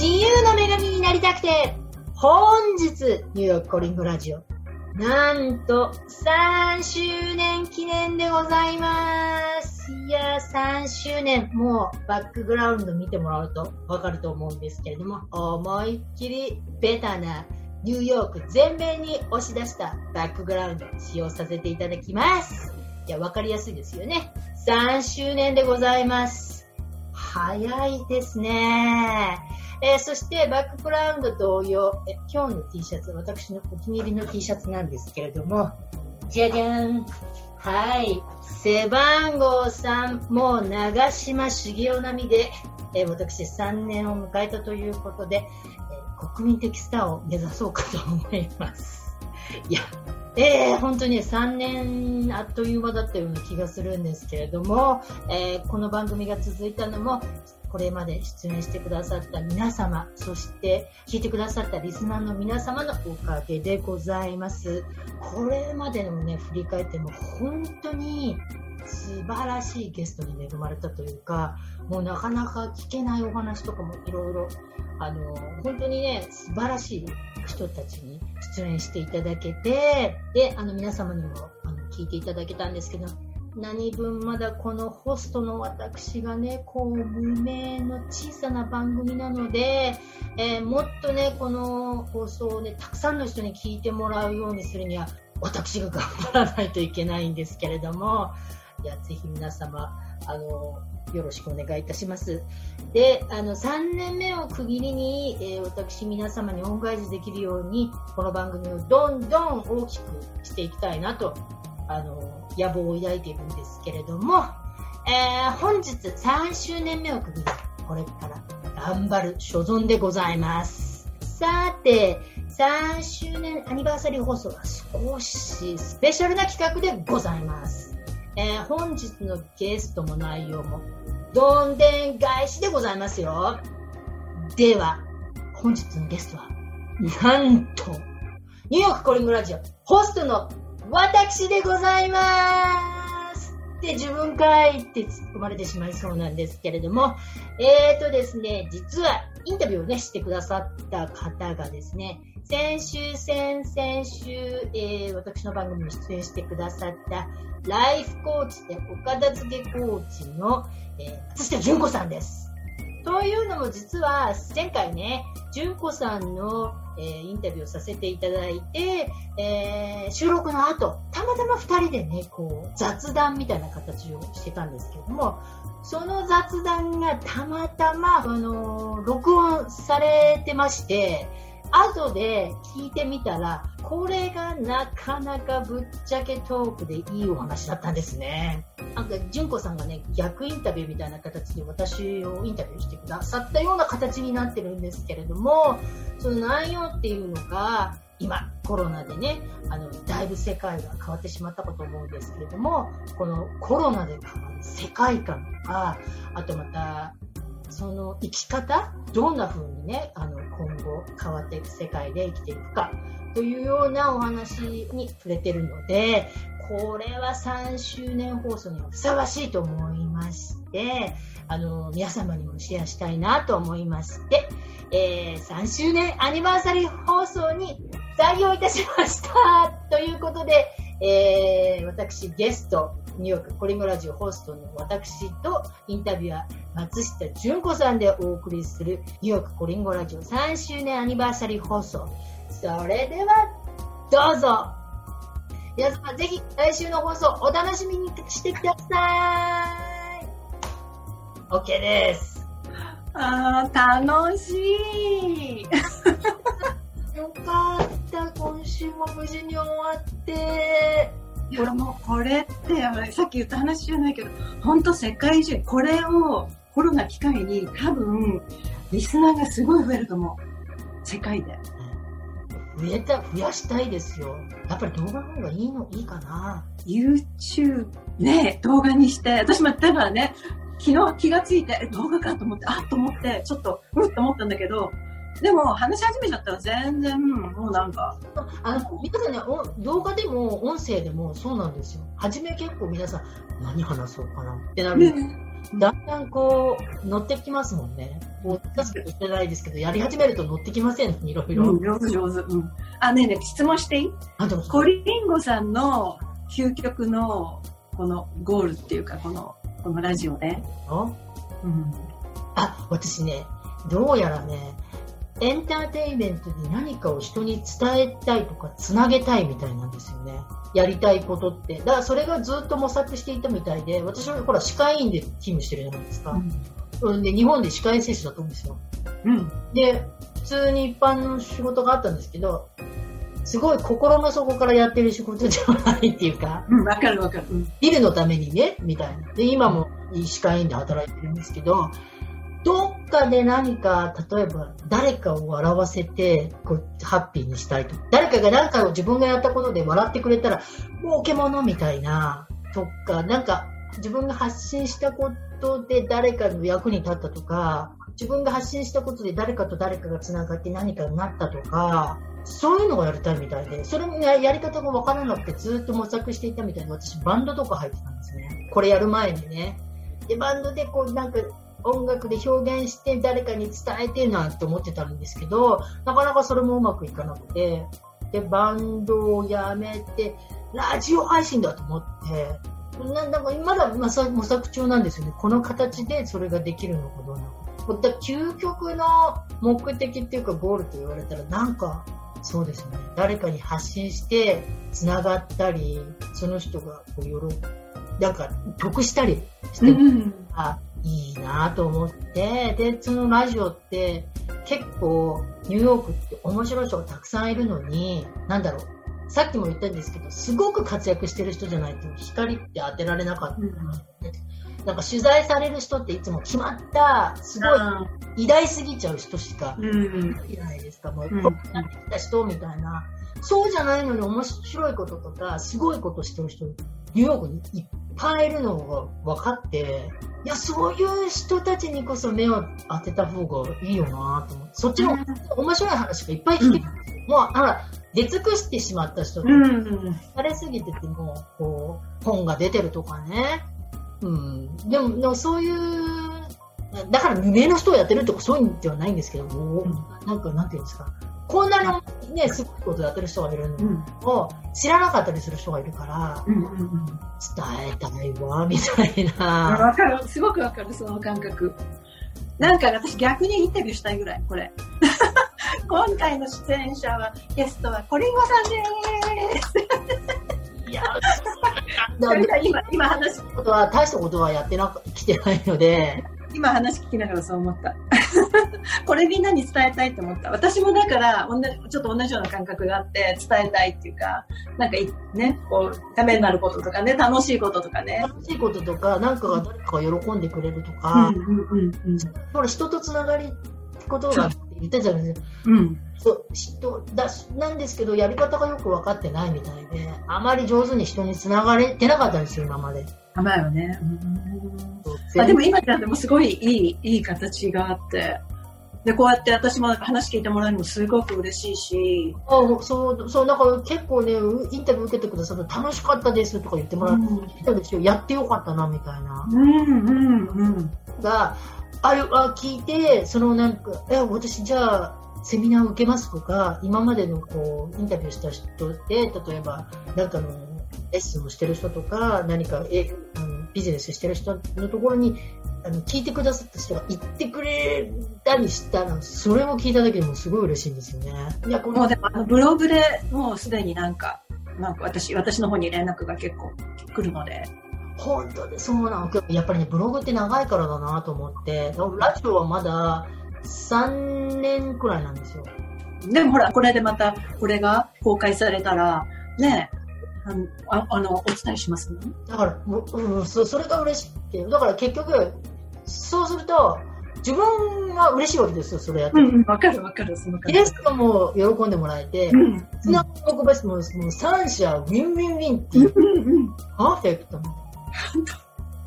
自由の女神になりたくて、本日、ニューヨークコリングラジオ、なんと、3周年記念でございます。いや3周年、もうバックグラウンド見てもらうとわかると思うんですけれども、思いっきりベタなニューヨーク全面に押し出したバックグラウンド使用させていただきます。いや、わかりやすいですよね。3周年でございます。早いですね。えー、そしてバックグラウンド同様、え今日の T シャツ、私のお気に入りの T シャツなんですけれども、じゃじゃん。はい。背番号3、もう長島茂雄並みで、えー、私3年を迎えたということで、えー、国民的スターを目指そうかと思います。いや、えー、本当に3年あっという間だったような気がするんですけれども、えー、この番組が続いたのも、これまで出演してくださった皆様、そして聞いてくださったリスナーの皆様のおかげでございます。これまでのね、振り返っても本当に素晴らしいゲストに恵まれたというか、もうなかなか聞けないお話とかもいろいろ、あの、本当にね、素晴らしい人たちに出演していただけて、で、あの皆様にもあの聞いていただけたんですけど、何分まだこのホストの私がね、こう、無名の小さな番組なので、えー、もっとね、この放送をね、たくさんの人に聞いてもらうようにするには、私が頑張らないといけないんですけれども、いや、ぜひ皆様、あの、よろしくお願いいたします。で、あの、3年目を区切りに、えー、私皆様に恩返しできるように、この番組をどんどん大きくしていきたいなとあの、野望を抱いているんですけれども、えー、本日3周年目を区切り、これから頑張る所存でございます。さて、3周年アニバーサリー放送は少しスペシャルな企画でございます。えー、本日のゲストも内容もどんでん返しでございますよ。では、本日のゲストは、なんと、ニューヨークコリングラジオ、ホストの私でございますって自分かいって突っ込まれてしまいそうなんですけれども、えーとですね、実はインタビューをね、してくださった方がですね、先週、先々週、えー、私の番組に出演してくださったライフコーチで岡田付けコーチの、えー、松下純子さんです。というのも実は前回ね、純子さんの、えー、インタビューをさせていただいて、えー、収録の後、たまたま2人でね、こう、雑談みたいな形をしてたんですけども、その雑談がたまたま、あのー、録音されてまして、後で聞いてみたら、これがなかなかぶっちゃけトークでいいお話だったんですね。なんか、純子さんがね、逆インタビューみたいな形で私をインタビューしてくださったような形になってるんですけれども、その内容っていうのが、今、コロナでね、あの、だいぶ世界が変わってしまったかと思うんですけれども、このコロナで変わる世界観とか、あとまた、その生き方どんな風にね、あの、今後変わっていく世界で生きていくかというようなお話に触れてるので、これは3周年放送にはふさわしいと思いまして、あの、皆様にもシェアしたいなと思いまして、えー、3周年アニバーサリー放送に採用いたしました。ということで、えー、私ゲスト、ニューヨークコリンゴラジオホストの私とインタビュアー松下純子さんでお送りするニューヨークコリンゴラジオ3周年アニバーサリー放送。それでは、どうぞ皆様ぜひ来週の放送お楽しみにしてください !OK です。あー、楽しいよかった。今週も無事に終わって。これもこれってさっき言った話じゃないけど本当世界中これをコロナ機会に多分リスナーがすごい増えると思う。世界で。増えた増やしたいですよ。やっぱり動画の方がいいのいいかな。YouTube ね動画にして。私もだからね。昨日気がついて動画かと思ってあっと思ってちょっとうんと思ったんだけどでも話し始めちゃったら全然もうなんかあの皆さんね動画でも音声でもそうなんですよ初め結構皆さん何話そうかなってなる、ね、だんだんこう乗ってきますもんねこう、確かにしてないですけど、やり始めると乗ってきません、いろいろ。うん、上手上手。うん。あ、ねえねえ、質問していい？あ、でもコリンゴさんの究極のこのゴールっていうか、この、このラジオで。あ？うん。あ、私ね、どうやらね、エンターテインメントで何かを人に伝えたいとか、つなげたいみたいなんですよね。やりたいことって。だからそれがずっと模索していたみたいで、私はほら、歯科医院で勤務してるじゃないですか。うん、で、日本で歯科衛生士だったんですよ。うん。で、普通に一般の仕事があったんですけど、すごい心の底からやってる仕事ではないっていうか、うん、わかるわかる。うん。ビルのためにね、みたいな。で、今も歯科医院で働いてるんですけど、どっかで何か、例えば誰かを笑わせて、こう、ハッピーにしたいと。誰かが何かを自分がやったことで笑ってくれたら、儲けものみたいな、とか、なんか、自分が発信したことで誰かの役に立ったとか、自分が発信したことで誰かと誰かが繋がって何かになったとか、そういうのがやりたいみたいで、それもややり方がわからなくてずっと模索していたみたいで、私バンドとか入ってたんですね。これやる前にね。で、バンドでこうなんか音楽で表現して誰かに伝えてなんて思ってたんですけど、なかなかそれもうまくいかなくて、で、バンドをやめて、ラジオ配信だと思って、ななんかまだまさ模索中なんですよね。この形でそれができるのかどうなのか。究極の目的っていうかゴールと言われたらなんかそうですね。誰かに発信して繋がったり、その人がこう喜ぶ、なんか得したりしてうん。あいいなと思って、で、そのラジオって結構ニューヨークって面白い人がたくさんいるのに、なんだろう、さっきも言ったんですけど、すごく活躍してる人じゃないと光って当てられなかった。なんか取材される人っていつも決まった、すごい偉大すぎちゃう人しかうん。いないですか、もう、うんこうなってきた人みたいな。そうじゃないのに面白いこととか、すごいことしてる人、ニューヨークにいっぱいいるのが分かって、いや、そういう人たちにこそ目を当てた方がいいよなと思って、そっちの面白い話がいっぱい聞ける。もう、あら、出尽くしてしまった人とか、うん。疲れすぎてても、こう、本が出てるとかね。うん。でも、でもそういう、だから無名の人をやってるとかそういうんではないんですけども、うんなんか、なんていうんですか。こんなにね、すごいことやってる人がいるのうん。を知らなかったりする人がいるから、うん。うん。伝えたいわ、みたいな。わかる。すごくわかる、その感覚。なんか私逆にインタビューしたいぐらい、これ。今回の出演者は、ゲストはコリンゴさんです。いや、なんか今、今話、ことは、大したことはやってなく、来てないので、今話聞きながらそう思った。これみんなに伝えたいと思った。私もだから、同じちょっと同じような感覚があって、伝えたいっていうか、なんかいね、こう、ためになることとかね、楽しいこととかね。楽しいこととか、なんかが誰かが喜んでくれるとうか、んうんうんほら、人とつながりってことが言ったじゃないですか。うん。うん。そう、人だし、なんですけど、やり方がよく分かってないみたいで、あまり上手に人につながれてなかったんですよ、今まで。甘いわね。あでも今じゃでもすごいいい、いい形があって。で、こうやって私も話聞いてもらうのもすごく嬉しいし。あそう、そう、なんか結構ね、うインタビュー受けてくださって楽しかったですとか言ってもらったんですよ。やってよかったな、みたいな。うんうんうん。が、あれは聞いて、そのなんか、え、私じゃあ、セミナー受けますとか、今までのこう、インタビューした人で、例えば、なんかの、レッスンをしてる人とか、何か、え、あのビジネスしてる人のところに、あの、聞いてくださった人が言ってくれたりしたら、それを聞いただけでもすごい嬉しいんですよね。いや、このもうでもあのブログでもうすでになんか、なんか私、私の方に連絡が結構来るので。本当にそうなの。やっぱりね、ブログって長いからだなと思って、ラジオはまだ3年くらいなんですよ。でもほら、これでまた、これが公開されたら、ね、あの、ああのお伝えしますね。だから、もううん、そそれが嬉しくて、だから結局、そうすると、自分が嬉しいわけですよ、それやって。うんうん、わかるわかる、その感ゲストも喜んでもらえて、うん。つながりももう3者ウィンウィンウィンっていううんうん。パーフェクト。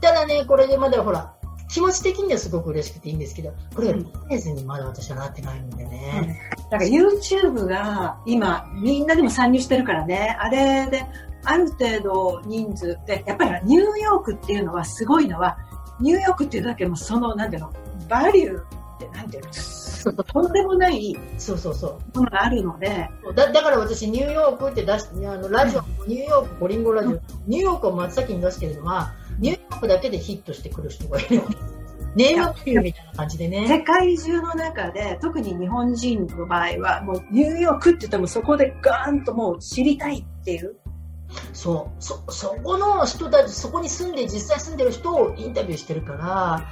ただね、これでまだほら、気持ち的にはすごく嬉しくていいんですけど、これがビジネスにまだ私はなってないんでね。だから YouTube が今みんなでも参入してるからね、あれである程度人数で、やっぱりニューヨークっていうのはすごいのは、ニューヨークっていうだけでもその、なんていうの、バリューっって、なんていうの、とんでもないそうそうそう。ものがあるので、だだから私、ニューヨークって出して、あのラジオ、ニューヨーク、コリンゴラジオ、ニューヨークを真っ先に出してるのは、ニューヨークだけでヒットしてくる人がいる。ネームバリューみたいな感じでね。世界中の中で、特に日本人の場合は、もうニューヨークって言ってもそこでガーンともう知りたいっていう。そう。そ、そこの人たち、そこに住んで、実際住んでる人をインタビューしてるから、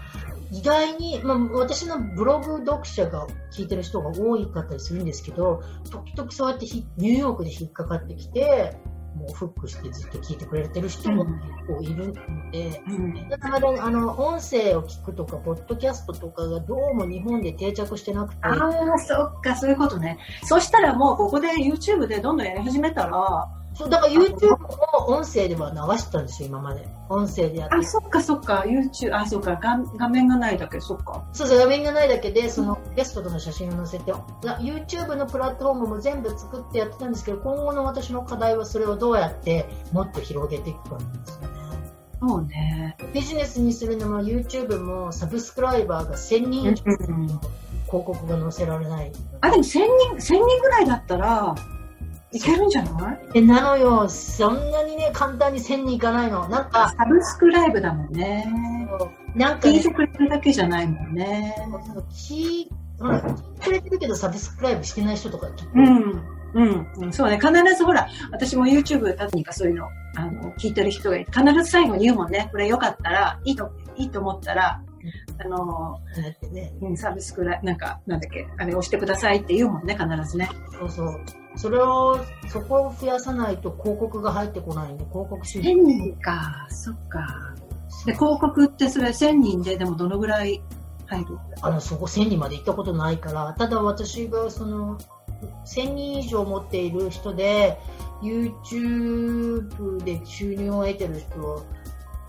意外に、まあ、私のブログ読者が聞いてる人が多いかったりするんですけど、時々そうやってひニューヨークで引っかかってきて、もうフックしてずっと聞いてくれてる人も結構いるので、うん。だからあの音声を聞くとか、ポッドキャストとかがどうも日本で定着してなくて、ああ、そっか、そういうことね。そしたらもうここで YouTube でどんどんやり始めたら、そうだから YouTube も音声では流してたんですよ、今まで。音声でやってあ、そっかそっか、YouTube、あ、そっか、画画面がないだけ、そっか。そうそう、画面がないだけで、そのゲストとの写真を載せて、な YouTube のプラットフォームも全部作ってやってたんですけど、今後の私の課題はそれをどうやってもっと広げていくかなんですよね。そうね。ビジネスにするのも YouTube もサブスクライバーが1000人以上うん広告が載せられない。あ、でも1000人、1000人ぐらいだったら、いけるんじゃない？え、なのよ、そんなにね、簡単に1000人いかないの。なんか、サブスクライブだもんね。なんかね聞いて、くれるだけじゃないもんね。聞いてくれてるけどサブスクライブしてない人とかうん。うん、うん、そうね。必ずほら、私も YouTube 何かそういうの、あの、聞いてる人がいて、必ず最後に言うもんね。これよかったら、いいと、いいと思ったら、あの、ね。うんサブスクライなんか、なんだっけ、あれ押してくださいって言うもんね、必ずね。そうそう。それを、そこを増やさないと広告が入ってこないんで、広告収入。1000人か、そっか。で、広告ってそれ1000人ででもどのぐらい入る？あの、そこ1000人まで行ったことないから、ただ私がその、1000人以上持っている人で、YouTube で収入を得てる人は、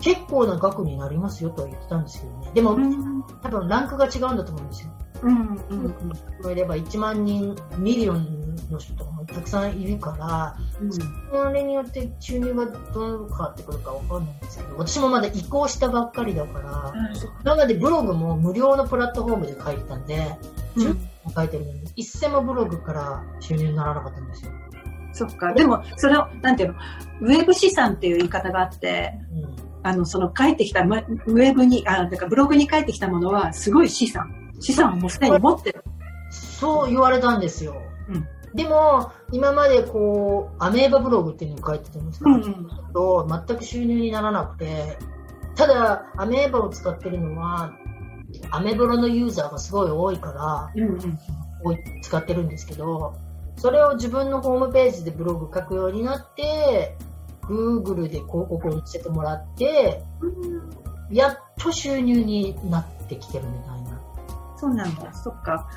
結構な額になりますよとは言ってたんですけどね。でも、ん。多分ランクが違うんだと思うんですよ。うん、うん、それれば1万人、ミリオンの人もたくさんいるから、うん。それによって収入がどう変わってくるかわかんないんですけど、私もまだ移行したばっかりだから、今までブログも無料のプラットフォームで書いてたんで、うん書いてるのに、一銭もブログから収入にならなかったんですよ。そっか。でも、それを、なんていうの、ウェブ資産っていう言い方があって、うんあの、その書いてきた、まウェブに、あ、だからブログに書いてきたものは、すごい資産。資産をもうすでに持ってる。そう言われたんですよ。うんでも、今までこう、アメーバブログっていうのを書いてたんですけど、と全く収入にならなくて、ただ、アメーバを使ってるのは、アメブロのユーザーがすごい多いから、うんうん。多い使ってるんですけど、それを自分のホームページでブログ書くようになって、Google で広告を載せてもらって、やっと収入になってきてるみたいな。そうなんだ。そっか。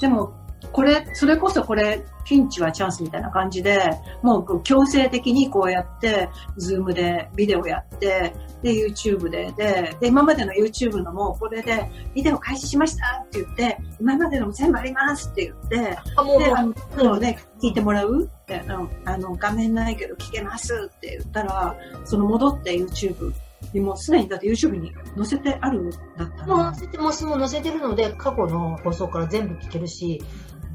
でも、これ、それこそこれ、ピンチはチャンスみたいな感じで、もう強制的にこうやって、ズームでビデオやって、で、YouTube で、で、で、今までの YouTube のも、これで、ビデオ開始しましたって言って、今までのも全部ありますって言って、あ、もう、で、あの、そのね、聞いてもらう？って、あの、あの画面ないけど聞けますって言ったら、その戻って YouTube にもうすでにだって YouTube に載せてあるんだったら。もう載せて、もうすぐ載せてるので、過去の放送から全部聞けるし、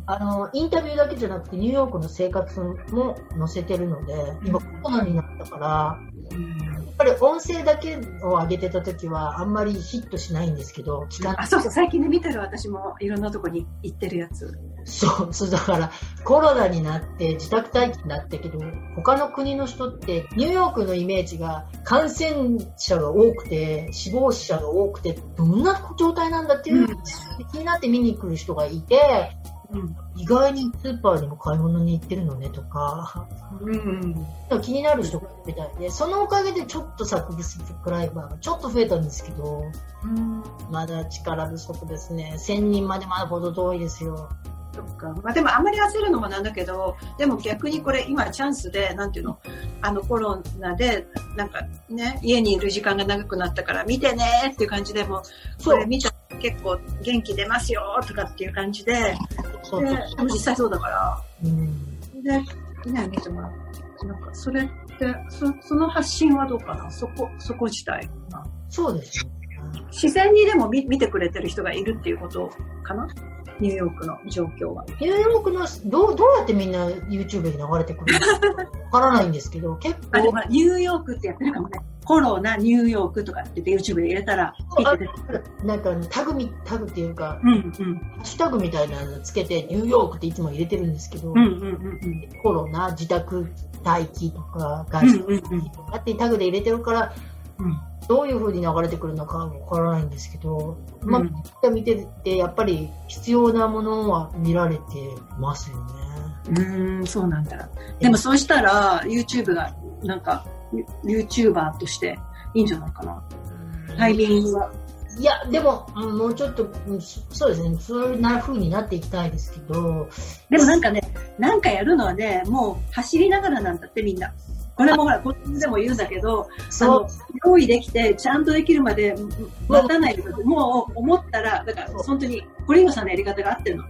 あの、インタビューだけじゃなくて、ニューヨークの生活も載せてるので、今コロナになったから、うんぱり音声だけを上げてた時は、あんまりヒットしないんですけど、聞かあ、そうそう、最近ね、見てる私もいろんなとこに行ってるやつ。そう、そうだから、コロナになって自宅待機になったけど、他の国の人って、ニューヨークのイメージが感染者が多くて、死亡者が多くて、どんな状態なんだっていう、うん。気になって見に来る人がいて、うん。意外にスーパーにも買い物に行ってるのねとか、うん。気になる人がみたいで、そのおかげでちょっとサブスクライバーがちょっと増えたんですけど、まだ力不足ですね。1000人までまだほど遠いですよ。そっか。まあでもあんまり焦るのもなんだけど、でも逆にこれ今チャンスで、なんていうの、あのコロナで、なんかね、家にいる時間が長くなったから見てねっていう感じでも、これ見たら結構元気出ますよとかっていう感じで、そうで実際そうだから、うんで、ね、見てもらう。なんかそれって、そその発信はどうかな？そこ、そこ自体。そうですよね。自然にでも見見てくれてる人がいるっていうことかな？ニューヨークの状況は。ニューヨークの、どう、どうやってみんな YouTube に流れてくるのかわからないんですけど、結構も、ニューヨークってやってるかもね。コロナ、ニューヨークとかって言って YouTube で入れたら。なんかタグみ、タグっていうか、うんうん。ハッシュタグみたいなのつけて、ニューヨークっていつも入れてるんですけど、うんうんうんコロナ、自宅待機とか、うん。外出うんうんうん。とかってタグで入れてるから、うんどういう風に流れてくるのかわからないんですけど、まあ、見てて、やっぱり必要なものは見られてますよね。うーん、そうなんだ。でもそうしたら、YouTube が、なんか、ユ YouTuber としていいんじゃないかな。タイミングは。いや、でも、うんもうちょっと、うんそそうですね、そういうな風になっていきたいですけど、でもなんかね、なんかやるのはね、もう走りながらなんだってみんな。これもほら、こっちでも言うんだけど、あそうの、用意できて、ちゃんとできるまで待たないでください。もう思ったら、だから本当に、コリンゴさんのやり方が合ってるの。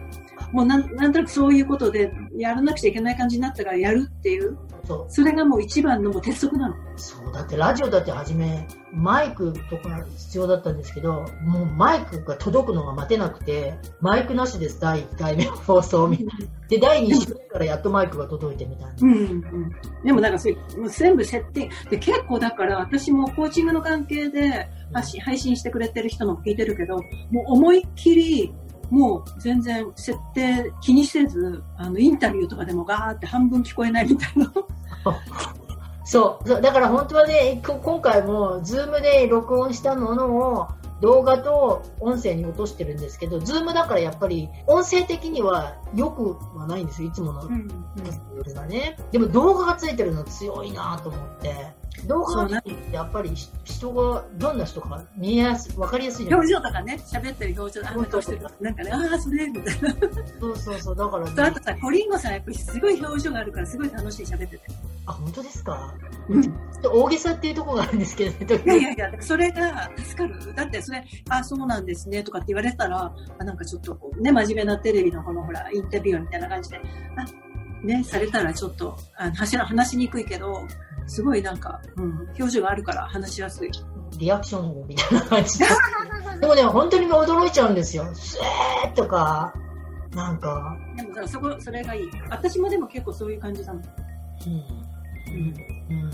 もうなんなんとなくそういうことで、やらなくちゃいけない感じになったからやるっていう、そう、それがもう一番のもう鉄則なの。そう、だってラジオだって初め、マイクとか必要だったんですけど、もうマイクが届くのが待てなくて、マイクなしです、第1回目の放送みたいな。で、第2週目からやっとマイクが届いてみたいな。うんうん、でもなんかそれ、もう全部設定。で、結構だから私もコーチングの関係で配信してくれてる人の聞いてるけど、もう思いっきり、もう全然設定気にせず、あの、インタビューとかでもガーって半分聞こえないみたいな。そう。そうだから本当はね、こ今回も、 Zoom で録音したものを、動画と音声に落としてるんですけど、 Zoom だからやっぱり、音声的には良くはないんですよ、いつもの。うんよりはね。でも動画がついてるの強いなと思って。動画がついてるやっぱり人が、どんな人か見えやすい、わかりやすいじゃない？表情とかね、喋ってる表情、あんな顔してる？なんかね、ああ、それ、みたいな。そうそうそう、だからねあと。さ、コリンゴさんやっぱりすごい表情があるから、すごい楽しい喋ってて。あ、本当ですか？うん。ちょっと大げさっていうところがあるんですけどね、いやいやいや、それが助かる？だってそれ、あ、そうなんですね、とかって言われたら、あなんかちょっとこうね、真面目なテレビのこのほら、インタビューみたいな感じで、あ、ね、されたらちょっと、あの話話しにくいけど、すごいなんか、うん、表情があるから話しやすい。リアクションみたいな感じで。でもね、本当に驚いちゃうんですよ。スエーとか、なんか、でもだからそこ、それがいい。私もでも結構そういう感じなの。うん。うん。うん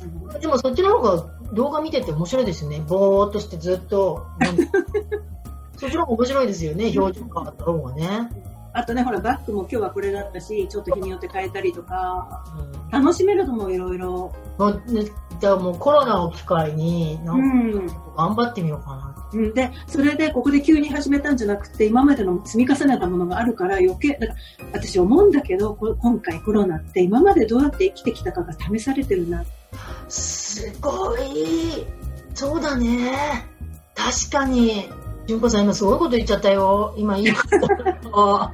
あのでもそっちの方が動画見てて面白いですよね。ぼーっとしてずっと。そっちの方が面白いですよね。表情変わった方がね。あとね、ほら、バッグも今日はこれだったし、ちょっと日によって変えたりとか、うん楽しめると思う、いろいろ。もうね、じゃあもうコロナを機会に、なうんん。か頑張ってみようかな。うんで、それでここで急に始めたんじゃなくて、今までの積み重ねたものがあるから余計、だから私思うんだけど、こ今回コロナって今までどうやって生きてきたかが試されてるな。すごい。そうだね。確かに。純子さん今すごいこと言っちゃったよ。今いいこと。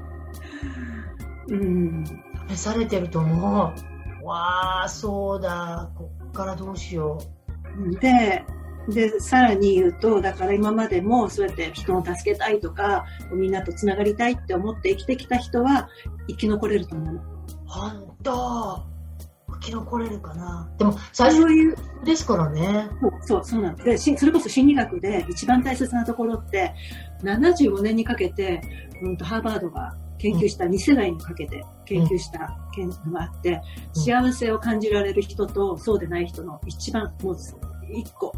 うん。試されてると思う。わあ、そうだ。こっからどうしよで、で、さらに言うと、だから今までもそうやって人を助けたいとか、みんなと繋がりたいって思って生きてきた人は生き残れると思うの。う。ほんと。生き残れるかな。でも、最初そういう、ですからね。そう、そうなんでしそれこそ心理学で一番大切なところって、75年にかけて、うん、とハーバードが研究した2世代にかけて研究した研究があって、うん幸せを感じられる人とそうでない人の一番、もう一個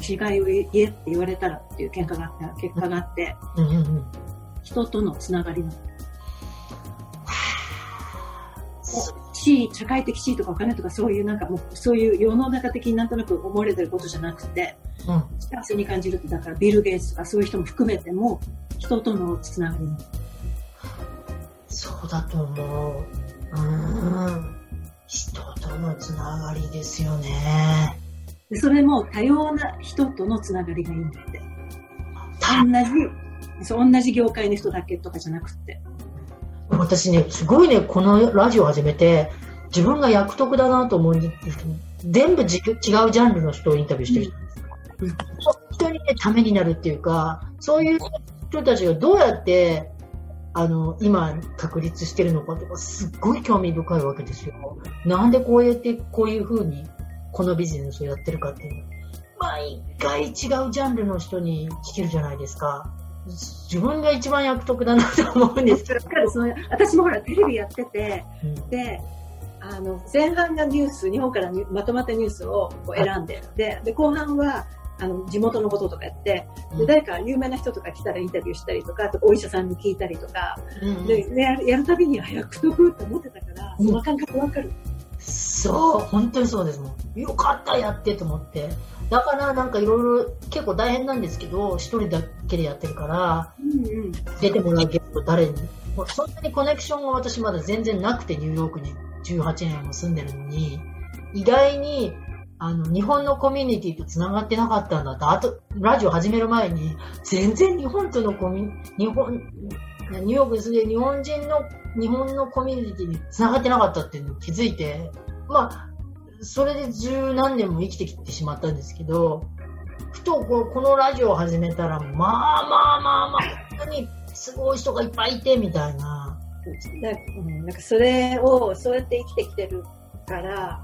違いを言えって言われたらっていう結果があって、結果があって。人とのつながりの。地位、社会的地位とかお金とかそういうなんかもう、そういう世の中的になんとなく思われてることじゃなくて、うん。幸せに感じるって、だからビル・ゲイツとかそういう人も含めても、人とのつながりの。そうだと思う。うん。人とのつながりですよね。でそれも多様な人とのつながりがいいんだって。た同じ、そう、同じ業界の人だけとかじゃなくって。私ね、すごいね、このラジオ始めて、自分が役得だなと思う全部じ違うジャンルの人をインタビューしてる人うん本当にね、ためになるっていうか、そういう人たちがどうやって、あの、今、確立してるのかとか、すっごい興味深いわけですよ。なんでこうやって、こういう風に、このビジネスをやってるかっていうの。毎回違うジャンルの人に聞けるじゃないですか。自分が一番役得だなと思うんですけど。その私もほら、テレビやってて、うんで、あの、前半がニュース、日本からにまとまったニュースをこう選んで、で、で、後半は、あの、地元のこととかやって、で、誰か有名な人とか来たらインタビューしたりとか、あとお医者さんに聞いたりとか、うんで、ねやるたびに、あ、役得って思ってたから、その感覚わかる。そう、本当にそうですもん。よかった、やってと思って。だからなんかいろいろ結構大変なんですけど、一人だけでやってるから、うんうん。出てもらうゲスト誰に。そんなにコネクションが私まだ全然なくて、ニューヨークに18年も住んでるのに、意外に、あの、日本のコミュニティと繋がってなかったんだって、あと、ラジオ始める前に、全然日本とのコミュニ、日本、ニューヨークに住んで日本人の、日本のコミュニティに繋がってなかったっていうのに気づいて、まあ、それで十何年も生きてきてしまったんですけど、ふとここのラジオを始めたら、まあまあまあまあ、本当にすごい人がいっぱいいて、みたいな。うん、なんかそれを、そうやって生きてきてるから、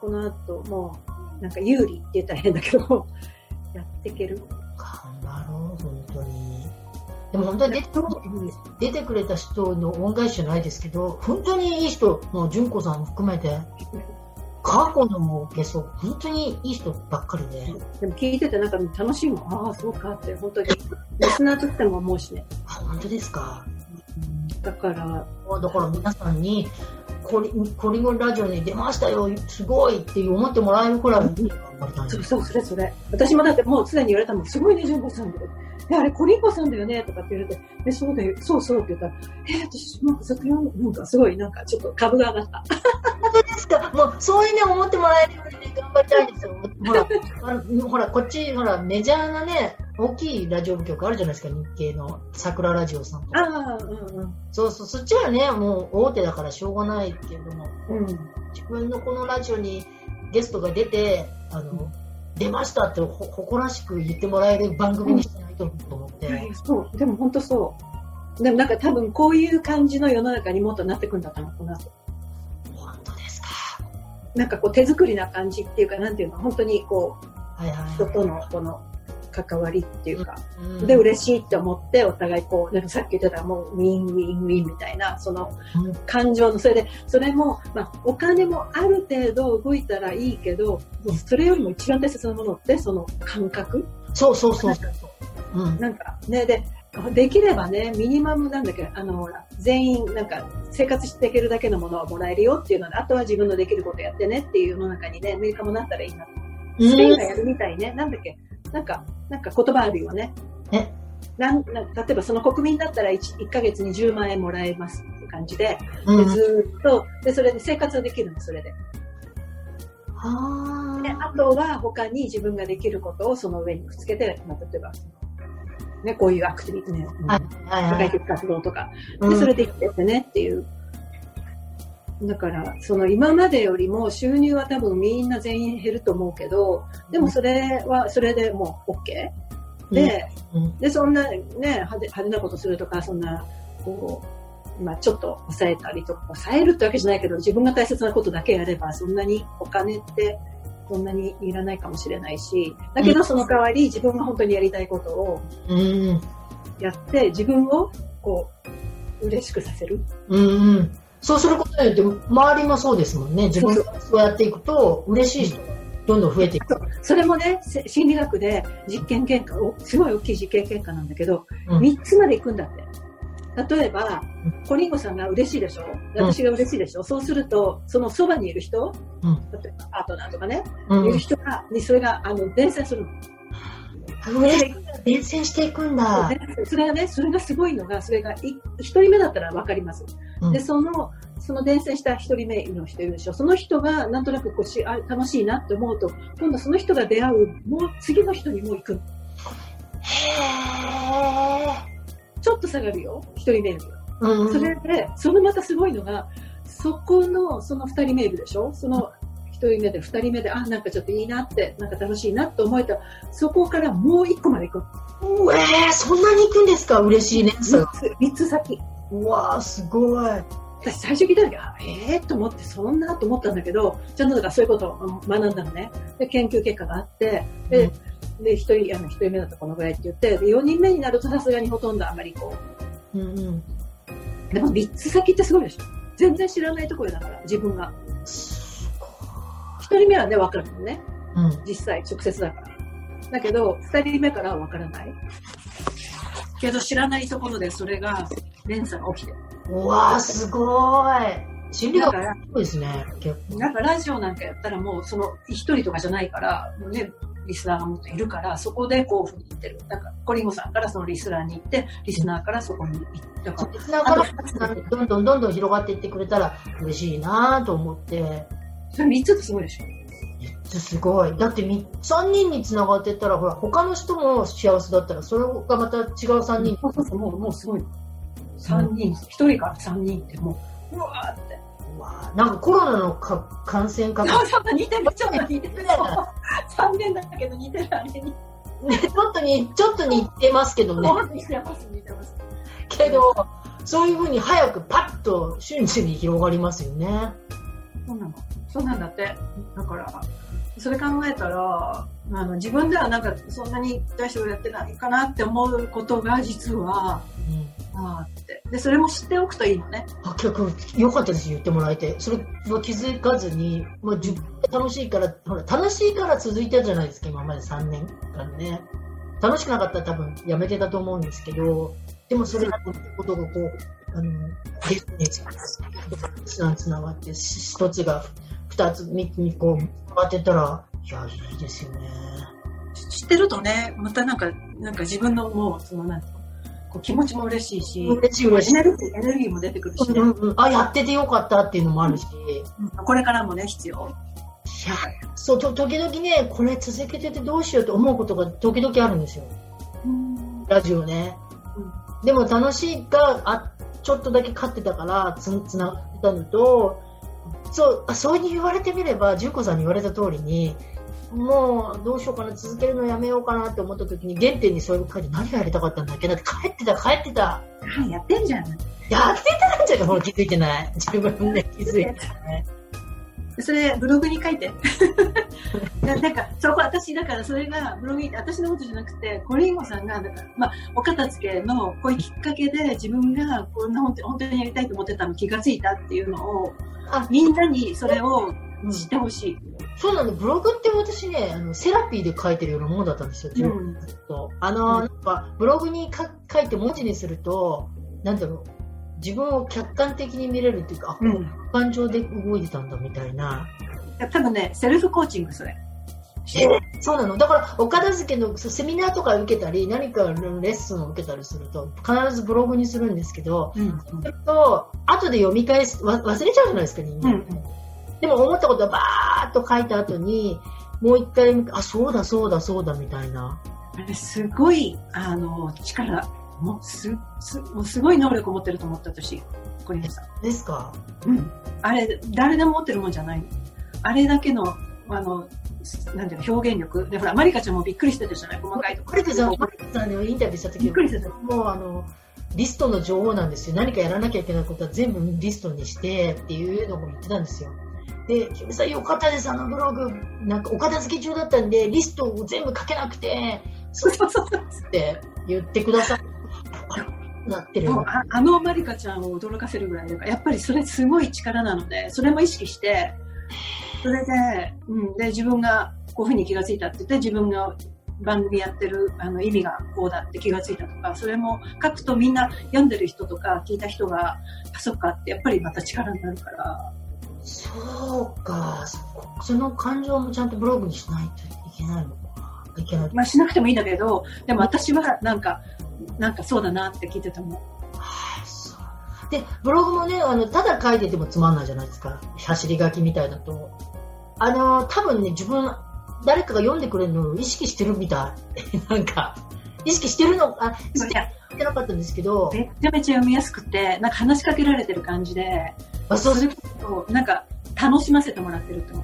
この後もう、なんか有利って言ったら変だけど、やっていける。頑張ろう、本当に。でも本当に出て出てくれた人の恩返しじゃないですけど、本当にいい人、もう純子さんも含めて、過去のもうゲスト、本当にいい人ばっかりで、でも聞いててなんか楽しいもん。ああ、そうかって、本当に。リスナーとしても思うしね。あ、本当ですか。だから、だから皆さんに、コリコリゴンラジオに出ましたよ、すごいって思ってもらえるくらい頑張りたいそうそう、それそれ。私もだってもうすでに言われたもん、すごいね、純子さんとか。え、あれ、コリンコさんだよねとかって言われて、え、そうだよ、そうそうって言ったら、え、私、なんかずっと読む、なんかすごい、なんかちょっと株が上がった。本当ですか？もうそういうね思ってもらえるようにね頑張りたいんですよほらほらこっちほらメジャーなね大きいラジオ局あるじゃないですか日系の桜ラジオさんとかああ、うんうん。そうそうそっちはねもう大手だからしょうがないけれどもうん。自分のこのラジオにゲストが出てあの、出ましたってほ誇らしく言ってもらえる番組にしないとと思って、そう、でも本当そう。でもなんか多分こういう感じの世の中にもっとなってくんだと思う、この後。本当ですかなんかこう手作りな感じっていうか、なんていうの、本当にこう、はいはい。はい人とのこの関わりっていうか、うん。で、嬉しいって思って、お互いこう、なんかさっき言ってたもう、ウィンウィンウィンみたいな、そのうん。感情の、それで、それも、まあ、お金もある程度動いたらいいけど、もうそれよりも一番大切なものって、その感覚そうそうそうそう。うんなんかね、で、できればね、ミニマムなんだけど、あの、ほら全員、なんか、生活していけるだけのものはもらえるよっていうので、あとは自分のできることやってねっていう世の中にね、アメリカもなったらいいな。スペインがやるみたいね、なんだっけ、なんか、なんか言葉あるよね。え？なん例えばその国民だったら 1, 1ヶ月に10万円もらえますって感じで、でうんずーっと、で、それで生活はできるの、それで。はで、あとは他に自分ができることをその上にくっつけて、まあ、例えば、ね、こういうアクティビティね、う社会的活動とか、で、うん。それで生きてってねっていう。だから、その今までよりも収入は多分みんな全員減ると思うけど、でもそれは、それでもう OK。で、うん。で、そんなね、派手派手なことするとか、そんな、こう、まあちょっと抑えたりとか、抑えるってわけじゃないけど、自分が大切なことだけやれば、そんなにお金って、そんなにいらないかもしれないし、だけどその代わり自分が本当にやりたいことをうん。やって、自分をこう、嬉しくさせる。うんうん。そうすることによって周りもそうですもんね。自分がそうやっていくと嬉しい人がどんどん増えていく。それもね、せ心理学で実験結果、おすごい大きい実験結果なんだけど、うん。3つまで行くんだって。例えば、コリンゴさんが嬉しいでしょ？私が嬉しいでしょ、そうすると、そのそばにいる人、うん。例えばパートナーとかね、うん。いる人が、にそれが、あの、伝染するの。伝染していくんだ。でそれがね、それがすごいのが、それがい一人目だったらわかります。うん。で、その、その伝染した一人目の人いるでしょ？その人がなんとなくこうしあ楽しいなって思うと、今度その人が出会う、もう次の人にもう行く。へちょっと下がるよ。一人目よりは。ーうんそれで、そのまたすごいのが、そこの、その二人目いるでしょ？その一人目で二人目で、あ、なんかちょっといいなって、なんか楽しいなって思えたそこからもう一個まで行く。うえー、そんなに行くんですか？嬉しいね三つ、三つ先。うわーすごい私最初聞いた時は、ええー、と思って、そんなと思ったんだけど、ちゃんとだからそういうことを学んだのね。で、研究結果があって、で、うん、で、一人、あの、一人目だったらこのぐらいって言って、で、4人目になるとさすがにほとんどあんまりこう。うんうん。でも3つ先ってすごいでしょ。全然知らないところだから、自分が。一人目はね、わかるのね。うん。実際、直接だから。だけど、二人目からはわからない。けど知らないところでそれが連鎖が起きてる。うわー、すごい。心理学すごいですね、結構。なんかラジオなんかやったらもうその一人とかじゃないから、ね、リスナーがもっといるから、そこでこういうふうに言ってる。なんか、コリンゴさんからそのリスナーに行って、リスナーからそこに行って。リスナーからどんどんどんどん広がっていってくれたら嬉しいなと思って。それ3つってすごいでしょすごい。だって3人に繋がってったら、ほら、他の人も幸せだったら、それがまた違う3人。そうそうそう、もう、もうすごい。3人、1人か？ら3人ってもう、うわーって。うわなんかコロナのか感染拡大。そ うそう、似てる、ちょっと似てる。3年だけど似てる、あれに。ね、ちょっとに、ちょっと似てますけどね。似てます、似てます。けど、そういうふうに早くパッと瞬時に広がりますよね。そうなの。そうなんだって。だから、それ考えたら、あの自分ではなんかそんなに大丈夫やってないかなって思うことが実は、うん、あって。で、それも知っておくといいのね。あ、結構良かったです、言ってもらえて。それは気づかずに、まあ、楽しいから、ほら、楽しいから続いてるじゃないですか、今まで3年間ね。楽しくなかったら多分やめてたと思うんですけど、でもそれがことがこう、あの、レッスンにつながって、一つが二つ、三つにこう、当てたら、いや、いいですよね。知ってるとね、またなんか、なんか自分のもう、その、なんこう気持ちも嬉しいし、嬉しい嬉しい。エネルギーエネルギーも出てくるし、ね、うんうん、あ、やっててよかったっていうのもあるし。うん、これからもね、必要。いや、そう、と、時々ね、これ続けててどうしようと思うことが時々あるんですよ。ラジオね。うん、でも楽しいが、あ、ちょっとだけ勝ってたから、つ、つながったのと、そうあそうに言われてみれば純子さんに言われた通りにもうどうしようかな続けるのやめようかなって思った時に原点にそういう書いて何がやりたかったんだっけだって帰ってた帰ってた。やってんじゃん。やってたんじゃんほら気づいてない。自分で気づいてない。それブログに書いて。なんかそこ私だからそれがブログに私のことじゃなくてコリンゴさんがだから、まあ、お片付けのこういうきっかけで自分がこんな本当にやりたいと思ってたの気がついたっていうのをあみんなにそれを知ってほしい。そうなの、ブログって私ね、あのセラピーで書いてるようなものだったんですよ、自分。ずっと。あの、うん、なんか、ブログに書いて文字にすると、なんだろう、自分を客観的に見れるっていうか、うん、感情で動いてたんだみたいな。多分ね、セルフコーチング、それ。えそうなの？だからお片付けのセミナーとか受けたり何かレッスンを受けたりすると必ずブログにするんですけど、うん、すると後で読み返す忘れちゃうじゃないですか人間、うん、でも思ったことはバーッと書いた後にもう一回あそうだそうだそうだみたいなあれすごいあの力もうすすもうすごい能力を持ってると思った私小林さんですか？うんあれ誰でも持ってるもんじゃないあれだけのあのなんていうの、表現力。で、ほら、マリカちゃんもびっくりしてたじゃない？細かいところ。マリカさんにインタビューした時びっくりしてた。もう、あの、リストの女王なんですよ。何かやらなきゃいけないことは全部リストにしてっていうのを言ってたんですよ。で、ひみさんよかったです、あのブログ。なんかお片付け中だったんで、リストを全部書けなくて、そうそうそうって言ってくださ。なってるああのマリカちゃんを驚かせるぐらいだからやっぱりそれすごい力なのでそれも意識してそれで,、うん、で自分がこういうふうに気がついたって言って自分が番組やってるあの意味がこうだって気がついたとかそれも書くとみんな読んでる人とか聞いた人があそっかってやっぱりまた力になるからそうかその感情もちゃんとブログにしないといけないのかいけないまあしなくてもいいんだけどでも私はなんかなんかそうだなって聞いてたもんで、ブログもね、あの、ただ書いててもつまんないじゃないですか。走り書きみたいだと。あの、多分ね、自分、誰かが読んでくれるのを意識してるみたい。なんか、意識してるの、あ、してなかったんですけど。めちゃめちゃ読みやすくて、なんか話しかけられてる感じで、あそうすると、なんか、楽しませてもらってると。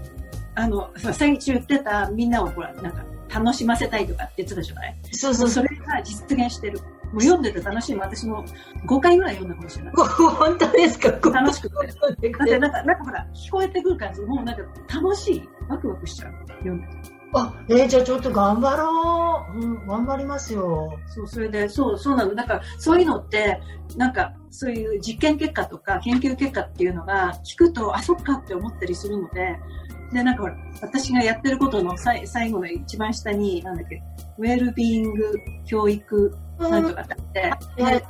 あの、最中言ってたみんなをほら、なんか、楽しませたいとかって言ってたじゃない？そうそうそれが実現してる。もう読んでて楽しい。私も5回ぐらい読んだかもしれない。本当ですか？楽しくて。だってなんか、なんかほら、聞こえてくる感じ、もうなんか楽しい。ワクワクしちゃう。読んでて。あ、えー、じゃあちょっと頑張ろう。うん、頑張りますよ。そう、それで、そう、そうなの。だから、そういうのって、なんか、そういう実験結果とか研究結果っていうのが聞くと、あ、そっかって思ったりするので、で、なんか私がやってることの最最後の一番下に、なんだっけ、ウェルビーイング教育なんとかってあって、はい、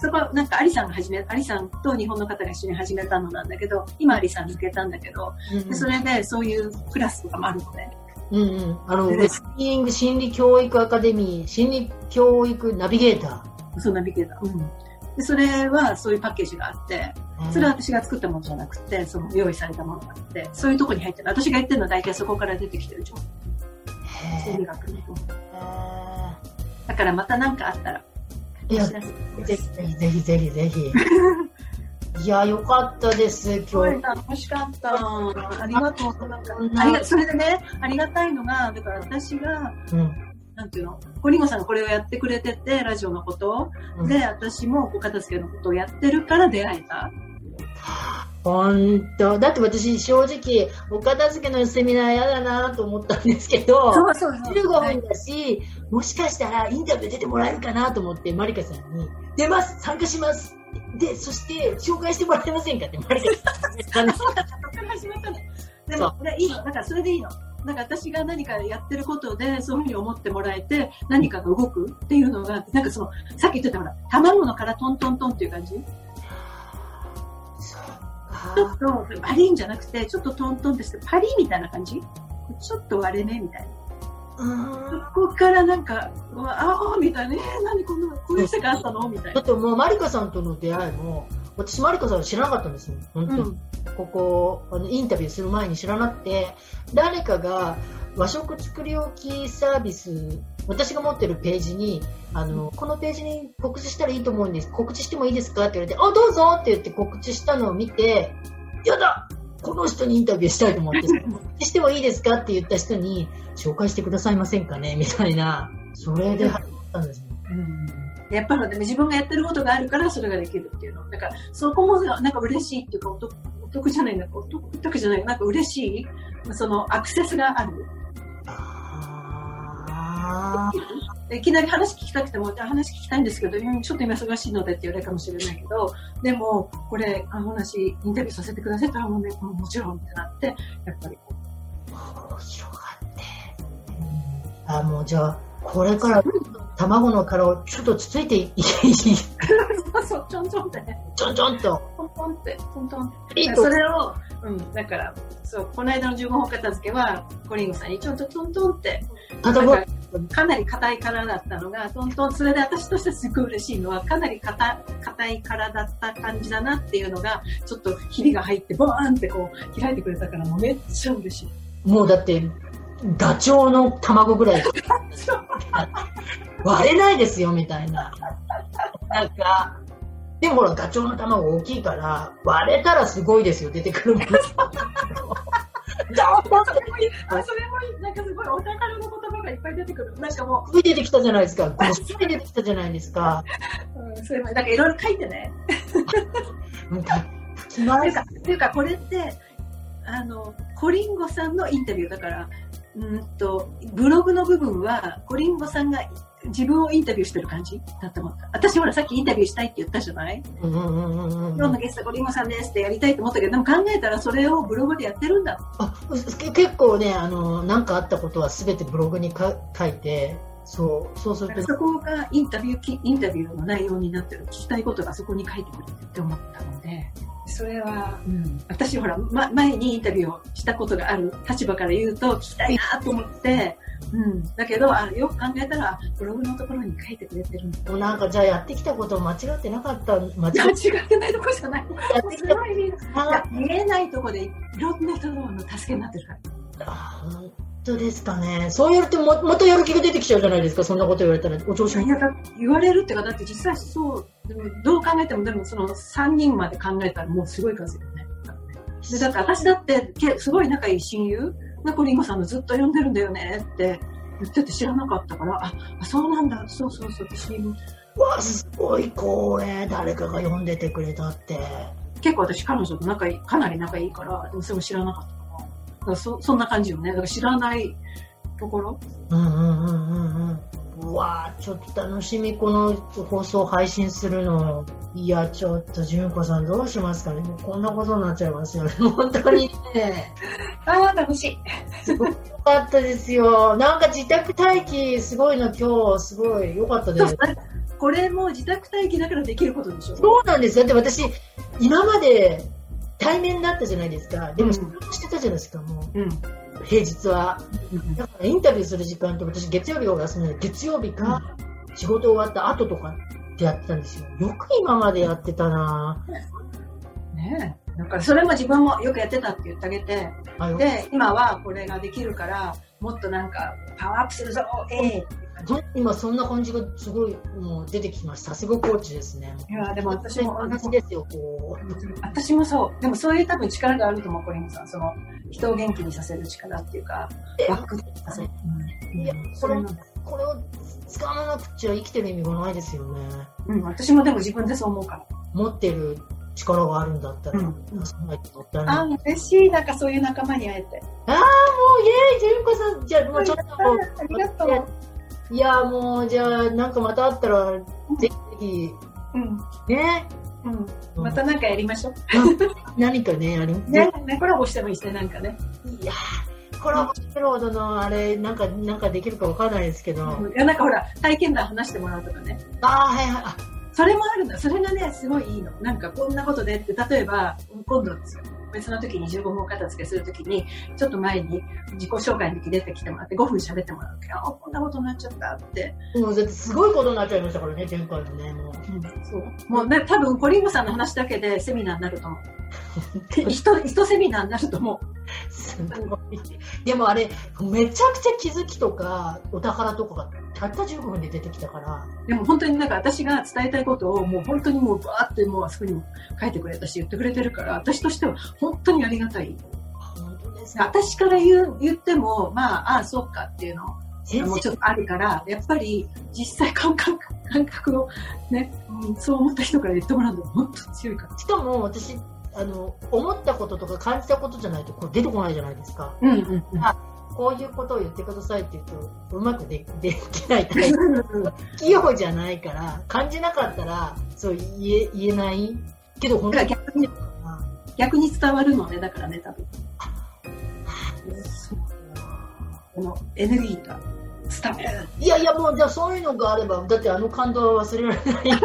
そこはなんかアリさんが始め、アリさんと日本の方が一緒に始めたのなんだけど、今アリさん抜けたんだけど、うん、それでそういうクラスとかもあるのね。うんうん。あの、ウェスティング心理教育アカデミー、心理教育ナビゲーター。そう、ナビゲーター。うん。で、それはそういうパッケージがあって、それは私が作ったものじゃなくて、その用意されたものがあって、そういうとこに入ってる。私が言ってるのは大体そこから出てきてる情報。心理学の。だからまた何かあったら、いや、ぜひぜひぜひぜひ。いや、よかったです、今日。楽しかった。ありがとう。それでね、ありがたいのが、だから私が、うん、なんていうの、コリンゴさんがこれをやってくれてて、ラジオのことを、うん、で、私もお片付けのことをやってるから出会えた。本当。だって私正直お片付けのセミナー嫌だなと思ったんですけどそうそうそう。15分だし、もしかしたらインタビュー出てもらえるかなと思ってマリカさんに「出ます！参加します」でそして紹介してもらえませんかってマリカさんにでもいいの。だからそれでいいの。なんか私が何かやってることでそういうふうに思ってもらえて何かが動くっていうのがなんかそのさっき言ってたほら卵の殻トントントンっていう感じ？ちょっとパリンじゃなくて、ちょっとトントンってして、パリみたいな感じ？ちょっと割れ目みたいな。そこからなんか、ああみたいな、えー、何こんな、こういう世界あったの？みたいな。だってもうマリカさんとの出会いも、私マリカさん知らなかったんですよ。本当に。うん、ここ、あの、インタビューする前に知らなくて、誰かが和食作り置きサービス、私が持ってるページに、あの、このページに告知したらいいと思うんです。告知してもいいですか？って言われて、あ、どうぞって言って告知したのを見て、やだこの人にインタビューしたいと思って、してもいいですかって言った人に、紹介してくださいませんかねみたいな、それで始まったんですね。うんやっぱり自分がやってることがあるからそれができるっていうの。だからそこもなんか嬉しいっていうかお得お得じゃないんだお得じゃないなんか嬉しいそのアクセスがある。いきなり話聞きたくても、話聞きたいんですけど、ちょっと今忙しいのでって言われるかもしれないけど、でも、これ、あ話、インタビューさせてくださいって、あ、もうね、もちろんってなって、やっぱりこう。広がって。あ、もうじゃあ、これから、卵の殻をちょっとつついていい そうそう、ちょんちょんって。ちょんちょんと。トントンって、トントンって。それを、うん、だから、そう、この間の15本片付けは、コリンゴさんにちょんとトントンって、かなり硬い殻だったのが、トントン、それで私としてすごい嬉しいのは、かなり硬い殻だった感じだなっていうのが、ちょっとひびが入って、ボーンってこう、開いてくれたから、もうめっちゃ嬉しい。もうだって、ダチョウの卵ぐらい。割れないですよ、みたいな。なんか、でもほら、ガチョウの卵大きいから、割れたらすごいですよ、出てくるもの。あ、それもい い。あ、それもいい。なんかすごいお宝の言葉がいっぱい出てくる。なんかもう。すごい出てきたじゃないですか。すごい出てきたじゃないですか。うん、それも、なんかいろいろ書いてね。なんか、っていうか、っていうか、これって、あの、コリンゴさんのインタビューだから、うんと、ブログの部分は、コリンゴさんが自分をインタビューしてる感じだと思った。私ほらさっきインタビューしたいって言ったじゃない？うんうんうんうん。今日のゲスト、ゴリンゴさんですってやりたいと思ったけど、でも考えたらそれをブログでやってるんだ。あ、結構ね、あの、なんかあったことは全てブログにか書いて、そう、そうすると。そこがインタビュー、インタビューの内容になってる。聞きたいことがそこに書いてくるって思ったので、それは、うん、私ほら、ま、前にインタビューをしたことがある立場から言うと聞きたいなと思って、うん、だけどあよく考えたらブログのところに書いてくれてるもうなんかじゃあやってきたこと間違ってなかった間違って。ないとこじゃない。やってきた。見えないとこでいろんな人の助けになってるから。あ本当ですかね。そうやるともまたやる気が出てきちゃうじゃないですか。そんなこと言われたら。お調子いや言われるっていうかだって実際そうでもどう考えてもでもその3人まで考えたらもうすごい数よね。でだって私だってすごい仲いい親友。ナコリンゴさんのずっと読んでるんだよねって言ってて知らなかったから、あ、あそうなんだ、そうそうそう、私もわ、すごい光栄。誰かが読んでてくれたって。結構私彼女と仲いい、かなり仲いいから、でもそれも知らなかったそそんな感じよね。だから知らないところうんうんうんうんうん。うわちょっと楽しみ、この放送配信するの。いや、ちょっと、純子さんどうしますかね。こんなことになっちゃいますよね。本当にね。ああ、楽しい。すごい良かったですよ。なんか自宅待機、すごいの今日、すごい良かったです。これも自宅待機だからできることでしょそうなんですよ。だって私、今まで対面だったじゃないですか。でも、うん仕事してたじゃないですか、もう。うん。平日は。だからインタビューする時間って私月曜日がお休みで月曜日か仕事終わった後とかってやってたんですよ。よく今までやってたなねえ。なんかそれも自分もよくやってたって言ってあげて、で、今はこれができるから、もっとなんかパワーアップするぞ、ええほん今そんな感じがすごいもう出てきました。さすがコーチですね。いや、でも私も、話ですよ、こう。私もそう。でもそういう多分力があると思う、コリンさん。その、人を元気にさせる力っていうか、えワクさせる。うんいやうんこれこれを使わなくちゃ生きてる意味がないですよね。うん、私もでも自分でそう思うから。持ってる力があるんだったら、うん。あ、嬉しい。なんかそういう仲間に会えて。ああ、もうイエーイ、純子さん。じゃあ、もうちょっとありがとう。いや、もう、じゃあ、なんかまた会ったら、ぜひぜひ、うん。ね。うん。またなんかやりましょう。何かね、あり ね、ね、コラボしてもいいですね、なんかね。いやー、コラボしてるほどの、あれ、なんか、なんかできるかわかんないですけど。いや、なんかほら、体験談話してもらうとかね。ああ、はいはい。あそれもあるんだ。それがね、すごいいいの。なんかこんなことでって、例えば、今度ですよ。別の時に15分片付けする時に、ちょっと前に自己紹介の時出てきてもらって5分喋ってもらうけど、あ、こんなことになっちゃったって。もう、だってすごいことになっちゃいましたからね、前回のね、もう。そう。もうね、多分、コリンゴさんの話だけでセミナーになると思う。一、一セミナーになると思う。すごい。でもあれ、めちゃくちゃ気づきとか、お宝とかが、たった15分で出てきたから、でも本当になんか私が伝えたいことをもう本当にもうバーってもうあそこにも書いてくれたし言ってくれてるから、私としては本当にありがたい。本当ですね。私から言う言っても、まあ、ああ、そっかっていうのもちょっとあるから、やっぱり実際感覚、感覚をね、うん、そう思った人から言ってもらうのが本当に強いから。しかも私、あの、思ったこととか感じたことじゃないとこう出てこないじゃないですか。うんうんうん。こういうことを言ってくださいって言うと、うまくでできない。タイプ。器用じゃないから、感じなかったら、そう言え言えない。けど、本当に。逆に、逆に伝わるのね、だか。らね、多分。そうこのエネルギー。が伝わる。いやいや、もう、じゃそういうのがあれば、だってあの感動は忘れられない。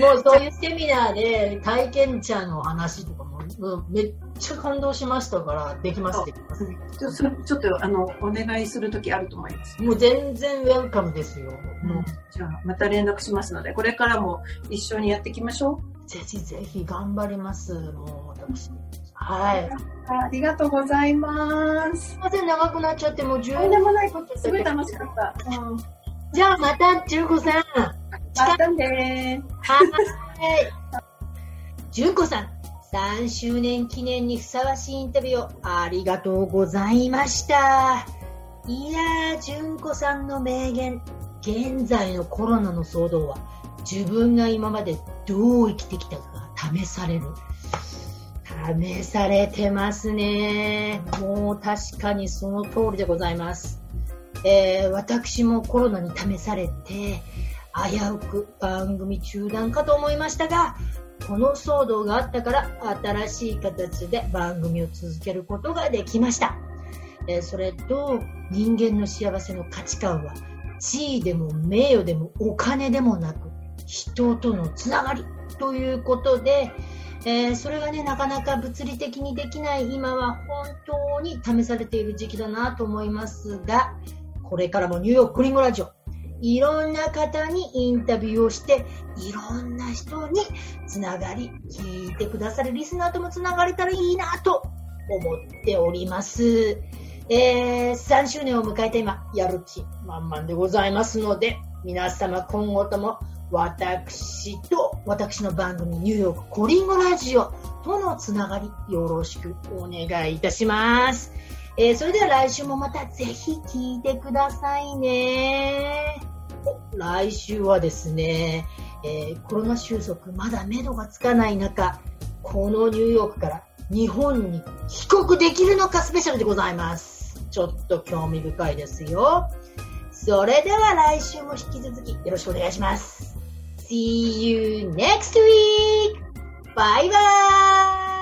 もうそういうセミナー。で体験者の話とかも、もうめっ感動しましたから、できます、できます。ちょちょっとあのお願いするときあると思います。もう全然ウェルカムですよ。もうじゃあまた連絡しますので、これからも一緒にやっていきましょぜひぜひ頑張ります、もう私。はい。う。ありがとうございます。すいません、長くなっちゃって、もう10とんでもないこと、すごい楽しかった。うん、じゃあまた、純子さん。またねはい。純子さん、3周年記念にふさわしいインタビューをありがとうございました。いやー、純子さんの名言、現在のコロナの騒動は、自分が今までどう生きてきたか試される。試されてますね。もう確かにその通りでございます。えー私もコロナに試されて、危うく番組中断かと思いましたが、この騒動があったから新しい形で番組を続けることができました。えそれと人間の幸せの価値観は地位でも名誉でもお金でもなく人とのつながりということで、えそれがねなかなか物理的にできない今は本当に試されている時期だなと思いますがこれからもニューヨーククリンゴラジオいろんな方にインタビューをして、いろんな人につながり、聞いてくださるリスナーともつながれたらいいなと思っております。えー、3周年を迎えて今、やる気満々でございますので、皆様今後とも私と私の番組ニューヨークコリンゴラジオとのつながりよろしくお願いいたします。えーそれでは来週もまたぜひ聞いてくださいね。来週はですね、えーコロナ収束まだ目処がつかない中、このニューヨークから日本に帰国できるのかスペシャルでございます。ちょっと興味深いですよ。それでは来週も引き続きよろしくお願いします。See you next week! バイバイ